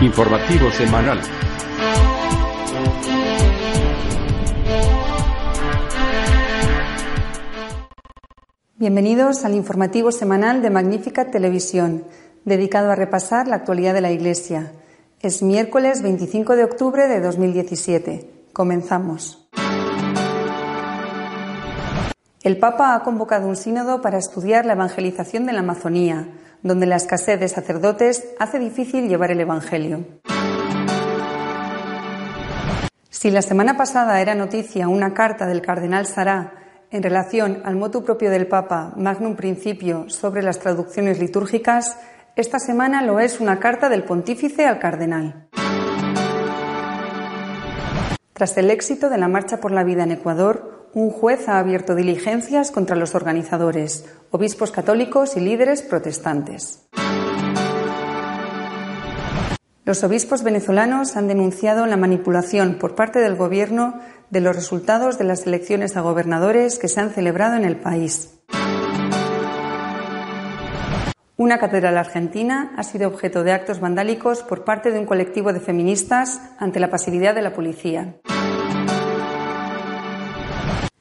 Informativo semanal. Bienvenidos al informativo semanal de Magnífica Televisión, dedicado a repasar la actualidad de la Iglesia. Es miércoles 25 de octubre de 2017. Comenzamos. El Papa ha convocado un sínodo para estudiar la evangelización de la Amazonía, donde la escasez de sacerdotes hace difícil llevar el Evangelio. Si la semana pasada era noticia una carta del cardenal Sará en relación al motu propio del Papa Magnum Principio sobre las traducciones litúrgicas, esta semana lo es una carta del pontífice al cardenal. Tras el éxito de la Marcha por la Vida en Ecuador, un juez ha abierto diligencias contra los organizadores, obispos católicos y líderes protestantes. Los obispos venezolanos han denunciado la manipulación por parte del Gobierno de los resultados de las elecciones a gobernadores que se han celebrado en el país. Una catedral argentina ha sido objeto de actos vandálicos por parte de un colectivo de feministas ante la pasividad de la policía.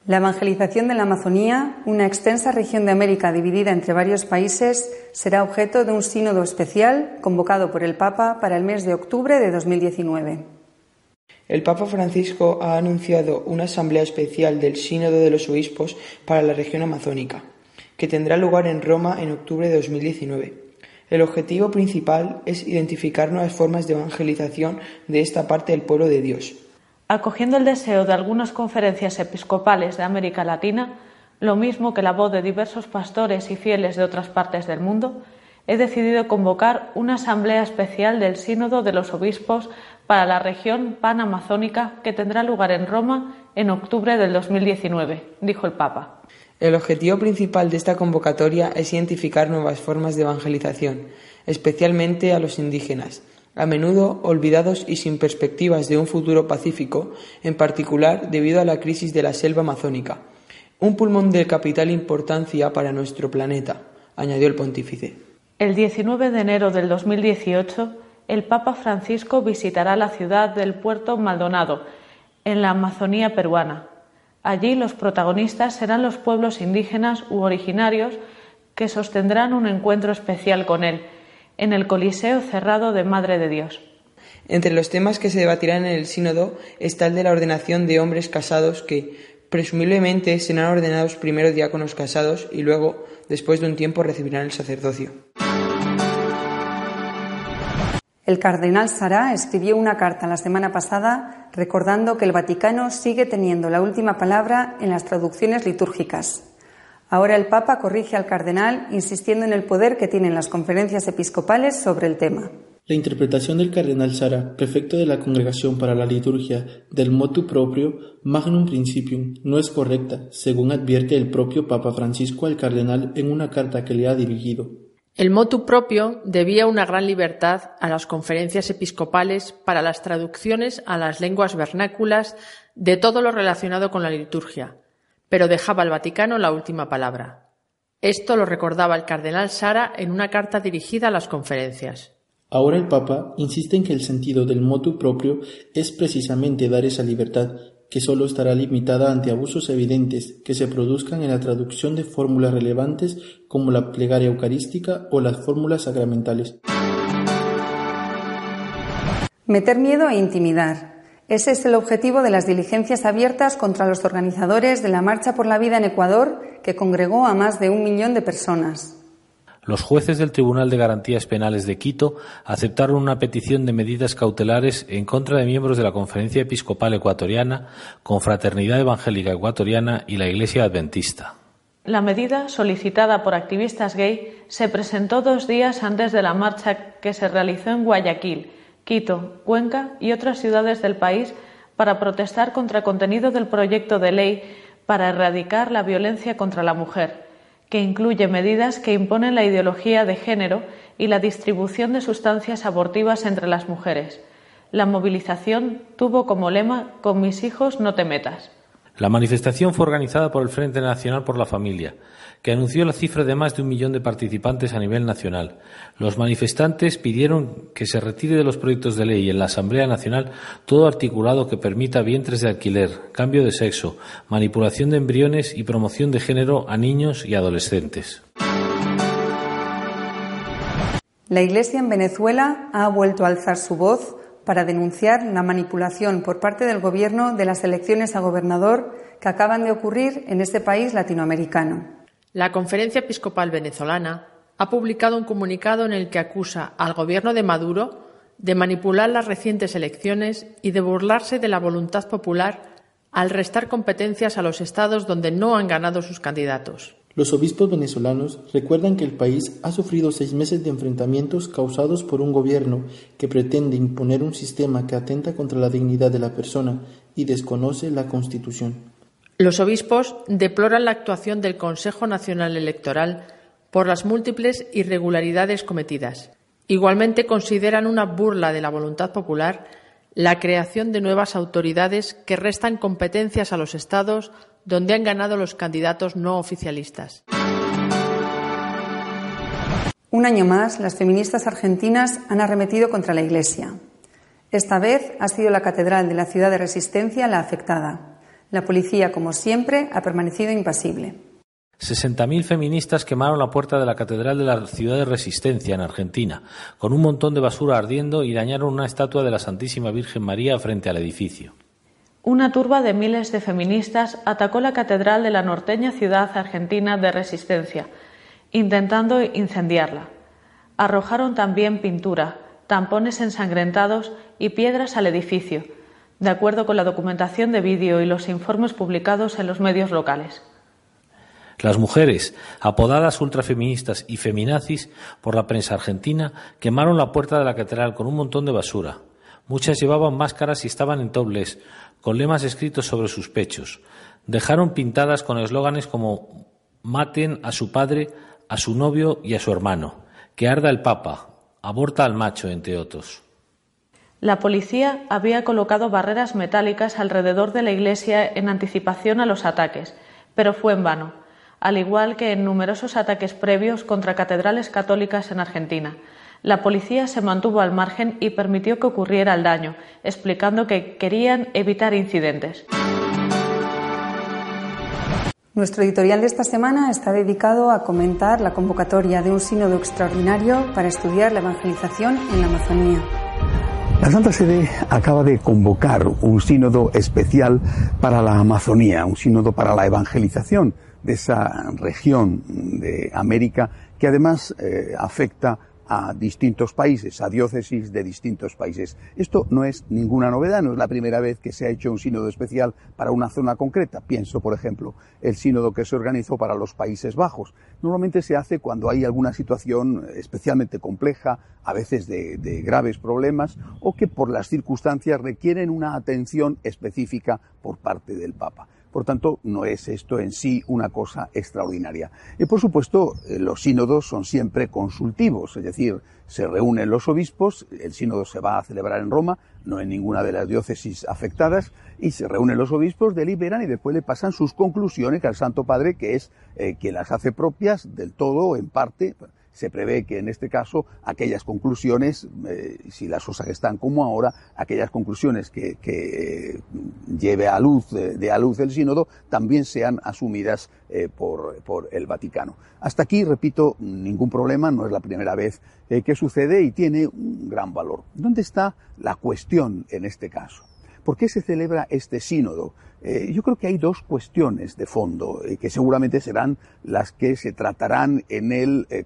La evangelización de la Amazonía, una extensa región de América dividida entre varios países, será objeto de un sínodo especial convocado por el Papa para el mes de octubre de 2019. El Papa Francisco ha anunciado una asamblea especial del Sínodo de los Obispos para la región amazónica, que tendrá lugar en Roma en octubre de 2019. El objetivo principal es identificar nuevas formas de evangelización de esta parte del pueblo de Dios, Acogiendo el deseo de algunas conferencias episcopales de América Latina, lo mismo que la voz de diversos pastores y fieles de otras partes del mundo, he decidido convocar una asamblea especial del Sínodo de los Obispos para la región panamazónica que tendrá lugar en Roma en octubre del 2019, dijo el Papa. El objetivo principal de esta convocatoria es identificar nuevas formas de evangelización, especialmente a los indígenas, a menudo olvidados y sin perspectivas de un futuro pacífico, en particular debido a la crisis de la selva amazónica, un pulmón de capital importancia para nuestro planeta, añadió el pontífice. El 19 de enero del 2018, el Papa Francisco visitará la ciudad del puerto Maldonado, en la Amazonía peruana. Allí los protagonistas serán los pueblos indígenas u originarios que sostendrán un encuentro especial con él en el Coliseo cerrado de Madre de Dios. Entre los temas que se debatirán en el sínodo está el de la ordenación de hombres casados que, presumiblemente, serán ordenados primero diáconos casados y luego, después de un tiempo, recibirán el sacerdocio. El cardenal Sará escribió una carta la semana pasada recordando que el Vaticano sigue teniendo la última palabra en las traducciones litúrgicas. Ahora el Papa corrige al cardenal insistiendo en el poder que tienen las conferencias episcopales sobre el tema. La interpretación del cardenal Sara, prefecto de la Congregación para la Liturgia, del motu propio Magnum Principium, no es correcta, según advierte el propio Papa Francisco al cardenal en una carta que le ha dirigido. El motu propio debía una gran libertad a las conferencias episcopales para las traducciones a las lenguas vernáculas de todo lo relacionado con la liturgia, pero dejaba al Vaticano la última palabra. Esto lo recordaba el cardenal Sara en una carta dirigida a las conferencias. Ahora el Papa insiste en que el sentido del motu propio es precisamente dar esa libertad, que solo estará limitada ante abusos evidentes que se produzcan en la traducción de fórmulas relevantes como la plegaria eucarística o las fórmulas sacramentales. Meter miedo e intimidar. Ese es el objetivo de las diligencias abiertas contra los organizadores de la Marcha por la Vida en Ecuador, que congregó a más de un millón de personas. Los jueces del Tribunal de Garantías Penales de Quito aceptaron una petición de medidas cautelares en contra de miembros de la Conferencia Episcopal Ecuatoriana, Confraternidad Evangélica Ecuatoriana y la Iglesia Adventista. La medida, solicitada por activistas gay, se presentó dos días antes de la marcha que se realizó en Guayaquil, Quito, Cuenca y otras ciudades del país para protestar contra el contenido del proyecto de ley para erradicar la violencia contra la mujer, que incluye medidas que imponen la ideología de género y la distribución de sustancias abortivas entre las mujeres. La movilización tuvo como lema Con mis hijos no te metas. La manifestación fue organizada por el Frente Nacional por la Familia, que anunció la cifra de más de un millón de participantes a nivel nacional. Los manifestantes pidieron que se retire de los proyectos de ley en la Asamblea Nacional todo articulado que permita vientres de alquiler, cambio de sexo, manipulación de embriones y promoción de género a niños y adolescentes. La Iglesia en Venezuela ha vuelto a alzar su voz para denunciar la manipulación por parte del Gobierno de las elecciones a gobernador que acaban de ocurrir en este país latinoamericano. La Conferencia Episcopal Venezolana ha publicado un comunicado en el que acusa al Gobierno de Maduro de manipular las recientes elecciones y de burlarse de la voluntad popular al restar competencias a los estados donde no han ganado sus candidatos. Los obispos venezolanos recuerdan que el país ha sufrido seis meses de enfrentamientos causados por un gobierno que pretende imponer un sistema que atenta contra la dignidad de la persona y desconoce la Constitución. Los obispos deploran la actuación del Consejo Nacional Electoral por las múltiples irregularidades cometidas. Igualmente consideran una burla de la voluntad popular la creación de nuevas autoridades que restan competencias a los Estados donde han ganado los candidatos no oficialistas. Un año más, las feministas argentinas han arremetido contra la Iglesia. Esta vez ha sido la Catedral de la Ciudad de Resistencia la afectada. La policía, como siempre, ha permanecido impasible. 60.000 feministas quemaron la puerta de la Catedral de la Ciudad de Resistencia en Argentina, con un montón de basura ardiendo y dañaron una estatua de la Santísima Virgen María frente al edificio. Una turba de miles de feministas atacó la catedral de la norteña ciudad argentina de Resistencia, intentando incendiarla. Arrojaron también pintura, tampones ensangrentados y piedras al edificio, de acuerdo con la documentación de vídeo y los informes publicados en los medios locales. Las mujeres, apodadas ultrafeministas y feminazis por la prensa argentina, quemaron la puerta de la catedral con un montón de basura. Muchas llevaban máscaras y estaban en tobles, con lemas escritos sobre sus pechos. Dejaron pintadas con eslóganes como maten a su padre, a su novio y a su hermano, que arda el papa, aborta al macho, entre otros. La policía había colocado barreras metálicas alrededor de la iglesia en anticipación a los ataques, pero fue en vano al igual que en numerosos ataques previos contra catedrales católicas en Argentina. La policía se mantuvo al margen y permitió que ocurriera el daño, explicando que querían evitar incidentes. Nuestro editorial de esta semana está dedicado a comentar la convocatoria de un sínodo extraordinario para estudiar la evangelización en la Amazonía. La Santa Sede acaba de convocar un sínodo especial para la Amazonía, un sínodo para la evangelización de esa región de América que además eh, afecta a distintos países, a diócesis de distintos países. Esto no es ninguna novedad, no es la primera vez que se ha hecho un sínodo especial para una zona concreta. Pienso, por ejemplo, el sínodo que se organizó para los Países Bajos. Normalmente se hace cuando hay alguna situación especialmente compleja, a veces de, de graves problemas, o que por las circunstancias requieren una atención específica por parte del Papa. Por tanto, no es esto en sí una cosa extraordinaria. Y por supuesto, eh, los sínodos son siempre consultivos, es decir, se reúnen los obispos, el sínodo se va a celebrar en Roma, no en ninguna de las diócesis afectadas, y se reúnen los obispos, deliberan y después le pasan sus conclusiones al Santo Padre, que es eh, quien las hace propias del todo en parte se prevé que en este caso aquellas conclusiones, eh, si las cosas están como ahora, aquellas conclusiones que, que lleve a luz, de, a luz el sínodo, también sean asumidas eh, por, por, el Vaticano. Hasta aquí, repito, ningún problema, no es la primera vez eh, que sucede y tiene un gran valor. ¿Dónde está la cuestión en este caso? ¿Por qué se celebra este sínodo? Eh, yo creo que hay dos cuestiones de fondo eh, que seguramente serán las que se tratarán en él eh,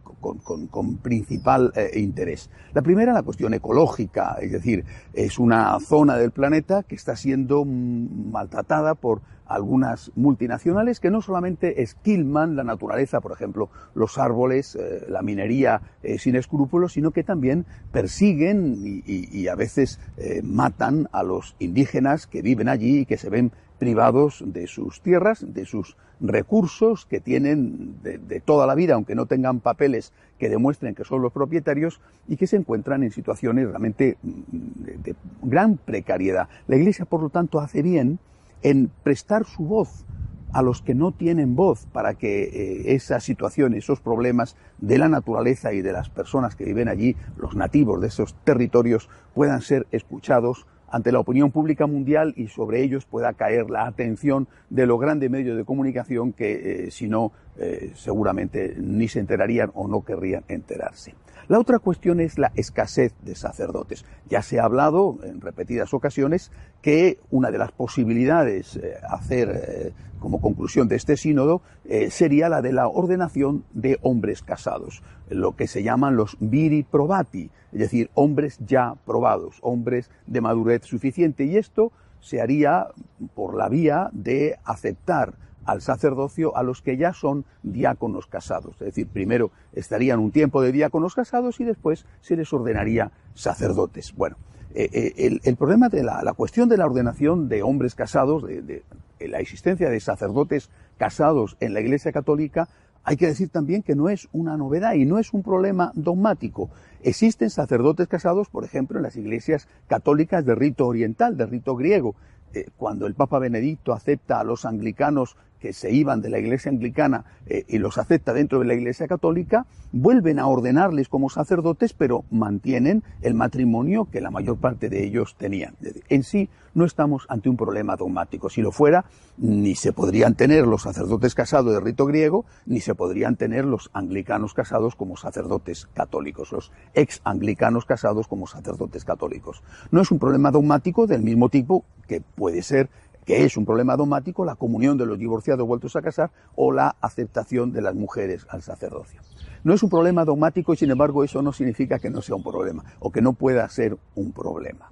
con, principal interés. La primera, la cuestión ecológica, es decir, es una zona del planeta que está siendo maltratada por algunas multinacionales que no solamente esquilman la naturaleza, por ejemplo, los árboles, la minería sin escrúpulos, sino que también persiguen y a veces matan a los indígenas que viven allí y que se ven privados de sus tierras, de sus recursos que tienen de, toda la vida, aunque no tengan papeles que demuestren que son los propietarios y que se encuentran en situaciones realmente mm, de, gran precariedad. La Iglesia, por lo tanto, hace bien en prestar su voz a los que no tienen voz para que eh, esa situación, esos problemas de la naturaleza y de las personas que viven allí, los nativos de esos territorios, puedan ser escuchados ante la opinión pública mundial y sobre ellos pueda caer la atención de los grandes medios de comunicación que, eh, si no, eh, seguramente ni se enterarían o no querrían enterarse. La otra cuestión es la escasez de sacerdotes. Ya se ha hablado en repetidas ocasiones que una de las posibilidades eh, hacer como conclusión de este sínodo sería la de la ordenación de hombres casados, lo que se llaman los viri probati, es decir, hombres ya probados, hombres de madurez suficiente. Y esto se haría por la vía de aceptar al sacerdocio a los que ya son diáconos casados. Es decir, primero estarían un tiempo de diáconos casados y después se les ordenaría sacerdotes. Bueno, eh, eh, el, problema de la, cuestión de la ordenación de hombres casados, de, de la existencia de sacerdotes casados en la Iglesia Católica, hay que decir también que no es una novedad y no es un problema dogmático. Existen sacerdotes casados, por ejemplo, en las iglesias católicas de rito oriental, de rito griego. Eh, cuando el Papa Benedicto acepta a los anglicanos que se iban de la iglesia anglicana eh, y los acepta dentro de la iglesia católica, vuelven a ordenarles como sacerdotes, pero mantienen el matrimonio que la mayor parte de ellos tenían. En sí, no estamos ante un problema dogmático. Si lo fuera, ni se podrían tener los sacerdotes casados de rito griego, ni se podrían tener los anglicanos casados como sacerdotes católicos, los ex anglicanos casados como sacerdotes católicos. No es un problema dogmático del mismo tipo que puede ser que es un problema dogmático, la comunión de los divorciados vueltos a casar o la aceptación de las mujeres al sacerdocio. No es un problema dogmático y sin embargo eso no significa que no sea un problema o que no pueda ser un problema.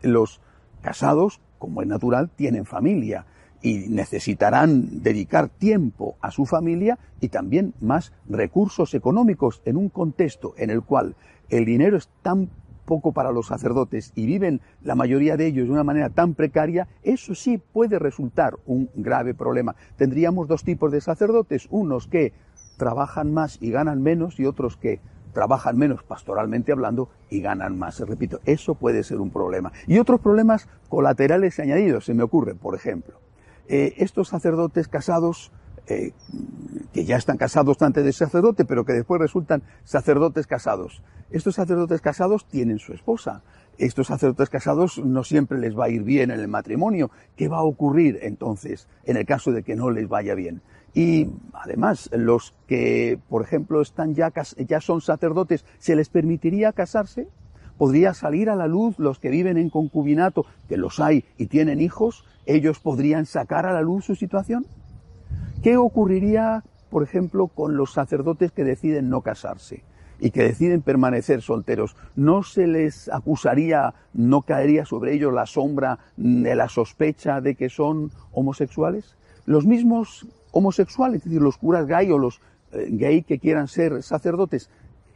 Los casados, como es natural, tienen familia y necesitarán dedicar tiempo a su familia y también más recursos económicos en un contexto en el cual el dinero es tan poco para los sacerdotes y viven la mayoría de ellos de una manera tan precaria, eso sí puede resultar un grave problema. Tendríamos dos tipos de sacerdotes, unos que trabajan más y ganan menos y otros que trabajan menos pastoralmente hablando y ganan más. Repito, eso puede ser un problema. Y otros problemas colaterales añadidos se me ocurren, por ejemplo. Eh, estos sacerdotes casados eh, que ya están casados antes de sacerdote, pero que después resultan sacerdotes casados. Estos sacerdotes casados tienen su esposa. Estos sacerdotes casados no siempre les va a ir bien en el matrimonio. ¿Qué va a ocurrir entonces en el caso de que no les vaya bien? Y además, los que, por ejemplo, están ya, ya son sacerdotes, ¿se les permitiría casarse? ¿Podría salir a la luz los que viven en concubinato, que los hay y tienen hijos? ¿Ellos podrían sacar a la luz su situación? ¿Qué ocurriría, por ejemplo, con los sacerdotes que deciden no casarse y que deciden permanecer solteros? ¿No se les acusaría, no caería sobre ellos la sombra de la sospecha de que son homosexuales? Los mismos homosexuales, es decir, los curas gay o los eh, gay que quieran ser sacerdotes,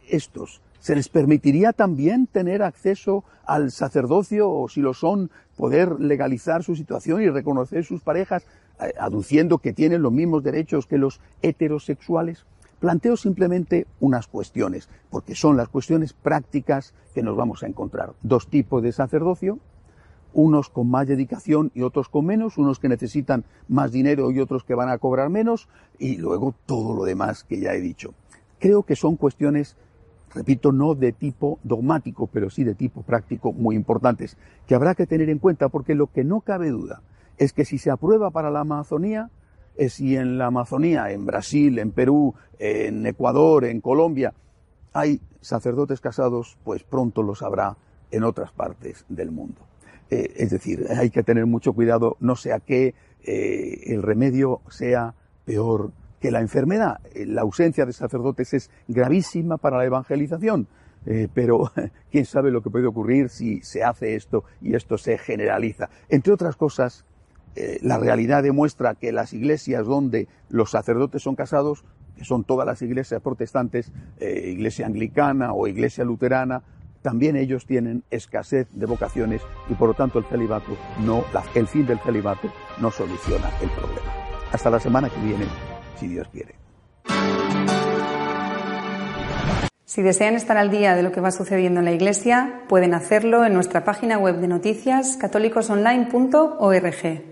estos, ¿se les permitiría también tener acceso al sacerdocio o si lo son, poder legalizar su situación y reconocer sus parejas aduciendo que tienen los mismos derechos que los heterosexuales? Planteo simplemente unas cuestiones, porque son las cuestiones prácticas que nos vamos a encontrar. Dos tipos de sacerdocio, unos con más dedicación y otros con menos, unos que necesitan más dinero y otros que van a cobrar menos, y luego todo lo demás que ya he dicho. Creo que son cuestiones, repito, no de tipo dogmático, pero sí de tipo práctico muy importantes, que habrá que tener en cuenta, porque lo que no cabe duda es que si se aprueba para la Amazonía, es si en la Amazonía, en Brasil, en Perú, en Ecuador, en Colombia, hay sacerdotes casados, pues pronto los habrá en otras partes del mundo. Eh, es decir, hay que tener mucho cuidado, no sea que eh, el remedio sea peor que la enfermedad. Eh, la ausencia de sacerdotes es gravísima para la evangelización, pero quién sabe lo que puede ocurrir si se hace esto y esto se generaliza. Entre otras cosas, la realidad demuestra que las iglesias donde los sacerdotes son casados, que son todas las iglesias protestantes, iglesia anglicana o iglesia luterana, también ellos tienen escasez de vocaciones y por lo tanto el celibato no, el fin del celibato no soluciona el problema. Hasta la semana que viene, si Dios quiere. Si desean estar al día de lo que va sucediendo en la Iglesia, pueden hacerlo en nuestra página web de noticias católicosonline.org.